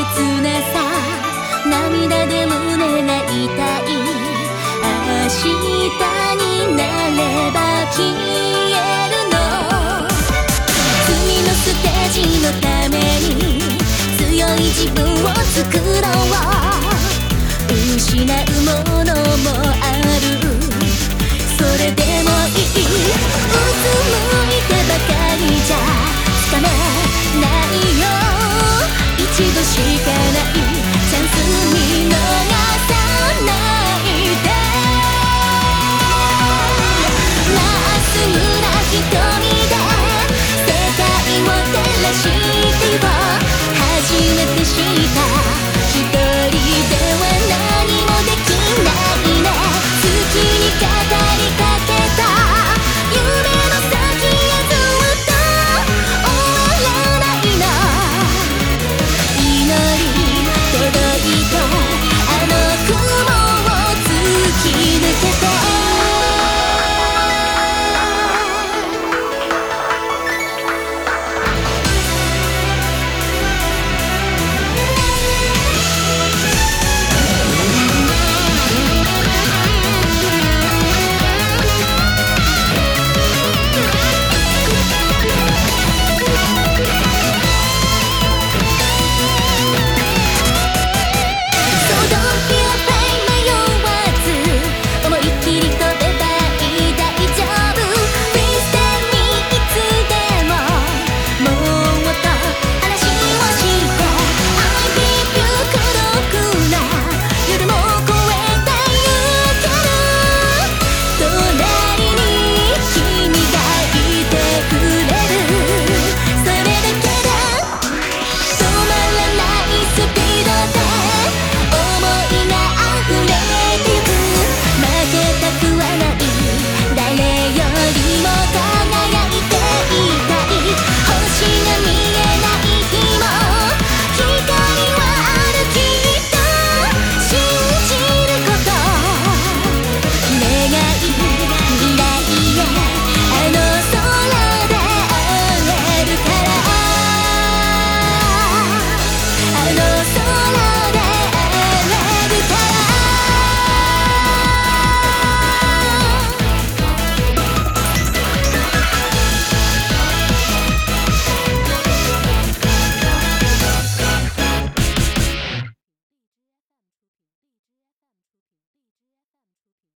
切なさ涙で胸が痛い明日になれば消える。の次のステージのために強い自分を作ろう失うものもある。それでもいいうつむいてばかりじゃつかめないよ一度しい